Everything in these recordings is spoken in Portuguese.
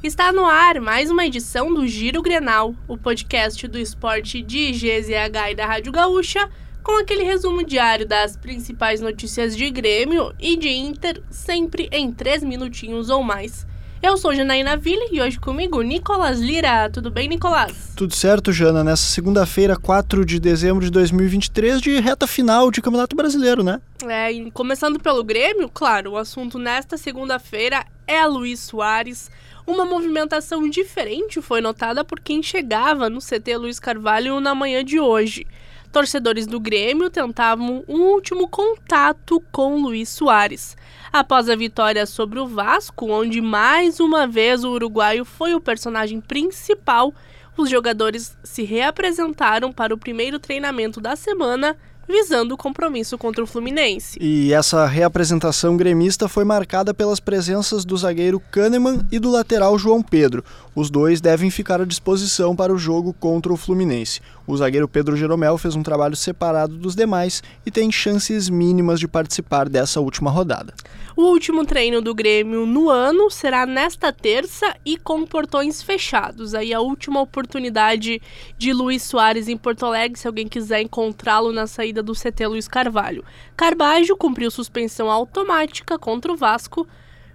Está no ar mais uma edição do Giro Grenal, o podcast do esporte de GZH e da Rádio Gaúcha, com aquele resumo diário das principais notícias de Grêmio e de Inter, sempre em três minutinhos ou mais. Eu sou Janaína Ville e hoje comigo Nicolas Lira. Tudo bem, Nicolas? Tudo certo, Jana. Nessa segunda-feira, 4 de dezembro de 2023, de reta final de Campeonato Brasileiro, né? É, e começando pelo Grêmio, claro, o assunto nesta segunda-feira é Luiz Soares. Uma movimentação diferente foi notada por quem chegava no CT Luiz Carvalho na manhã de hoje. Torcedores do Grêmio tentavam um último contato com Luiz Soares. Após a vitória sobre o Vasco, onde mais uma vez o uruguaio foi o personagem principal, os jogadores se reapresentaram para o primeiro treinamento da semana visando o compromisso contra o Fluminense. E essa reapresentação gremista foi marcada pelas presenças do zagueiro Kahneman e do lateral João Pedro. Os dois devem ficar à disposição para o jogo contra o Fluminense. O zagueiro Pedro Jeromel fez um trabalho separado dos demais e tem chances mínimas de participar dessa última rodada. O último treino do Grêmio no ano será nesta terça e com portões fechados. Aí a última oportunidade de Luiz Soares em Porto Alegre, se alguém quiser encontrá-lo na saída do CT Luiz Carvalho. Carbajo cumpriu suspensão automática contra o Vasco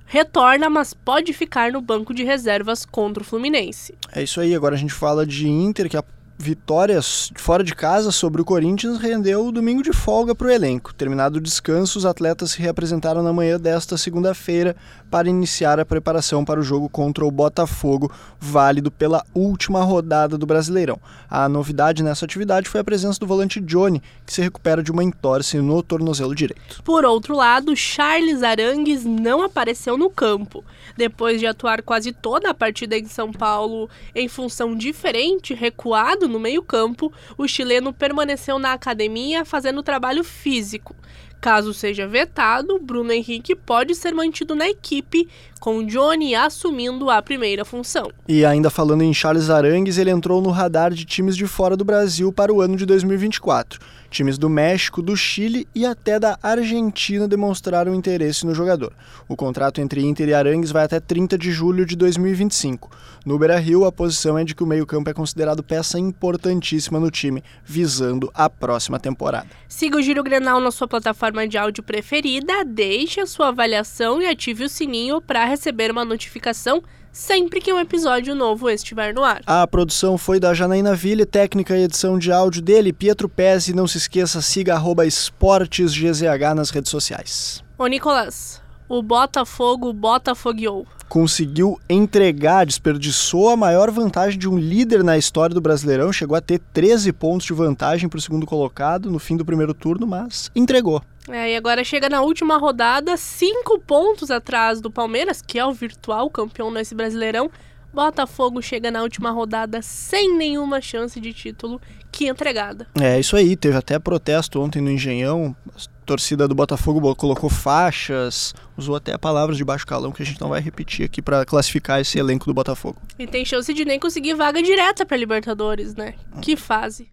retorna, mas pode ficar no banco de reservas contra o Fluminense. É isso aí, agora a gente fala de Inter, que vitórias fora de casa sobre o Corinthians rendeu o domingo de folga para o elenco. Terminado o descanso, os atletas se reapresentaram na manhã desta segunda-feira para iniciar a preparação para o jogo contra o Botafogo, válido pela última rodada do Brasileirão. A novidade nessa atividade foi a presença do volante Johnny, que se recupera de uma entorse no tornozelo direito. Por outro lado, Charles Arangues não apareceu no campo. Depois de atuar quase toda a partida em São Paulo em função diferente, recuado no meio-campo, o chileno permaneceu na academia fazendo trabalho físico. Caso seja vetado, Bruno Henrique pode ser mantido na equipe, com Johnny assumindo a primeira função. E ainda falando em Charles Arangues, ele entrou no radar de times de fora do Brasil para o ano de 2024. Times do México, do Chile e até da Argentina demonstraram interesse no jogador. O contrato entre Inter e Arangues vai até 30 de julho de 2025. No Beira-Rio, a posição é de que o meio-campo é considerado peça importantíssima no time, visando a próxima temporada. Siga o Giro Grenal na sua plataforma de áudio preferida, deixe a sua avaliação e ative o sininho para receber uma notificação sempre que um episódio novo estiver no ar. A produção foi da Janaína Ville, técnica e edição de áudio dele, Pietro Pes, e não se esqueça, siga arroba esportesgzh nas redes sociais. Ô Nicolas, o Botafogo botafogueou. Conseguiu entregar, desperdiçou a maior vantagem de um líder na história do Brasileirão, chegou a ter 13 pontos de vantagem para o segundo colocado no fim do primeiro turno, mas entregou. É, e agora chega na última rodada, cinco pontos atrás do Palmeiras, que é o virtual campeão nesse Brasileirão. Botafogo chega na última rodada sem nenhuma chance de título que entregada. É isso aí, teve até protesto ontem no Engenhão. A torcida do Botafogo colocou faixas, usou até palavras de baixo calão que a gente não vai repetir aqui para classificar esse elenco do Botafogo. E tem chance de nem conseguir vaga direta para Libertadores, né? Que fase.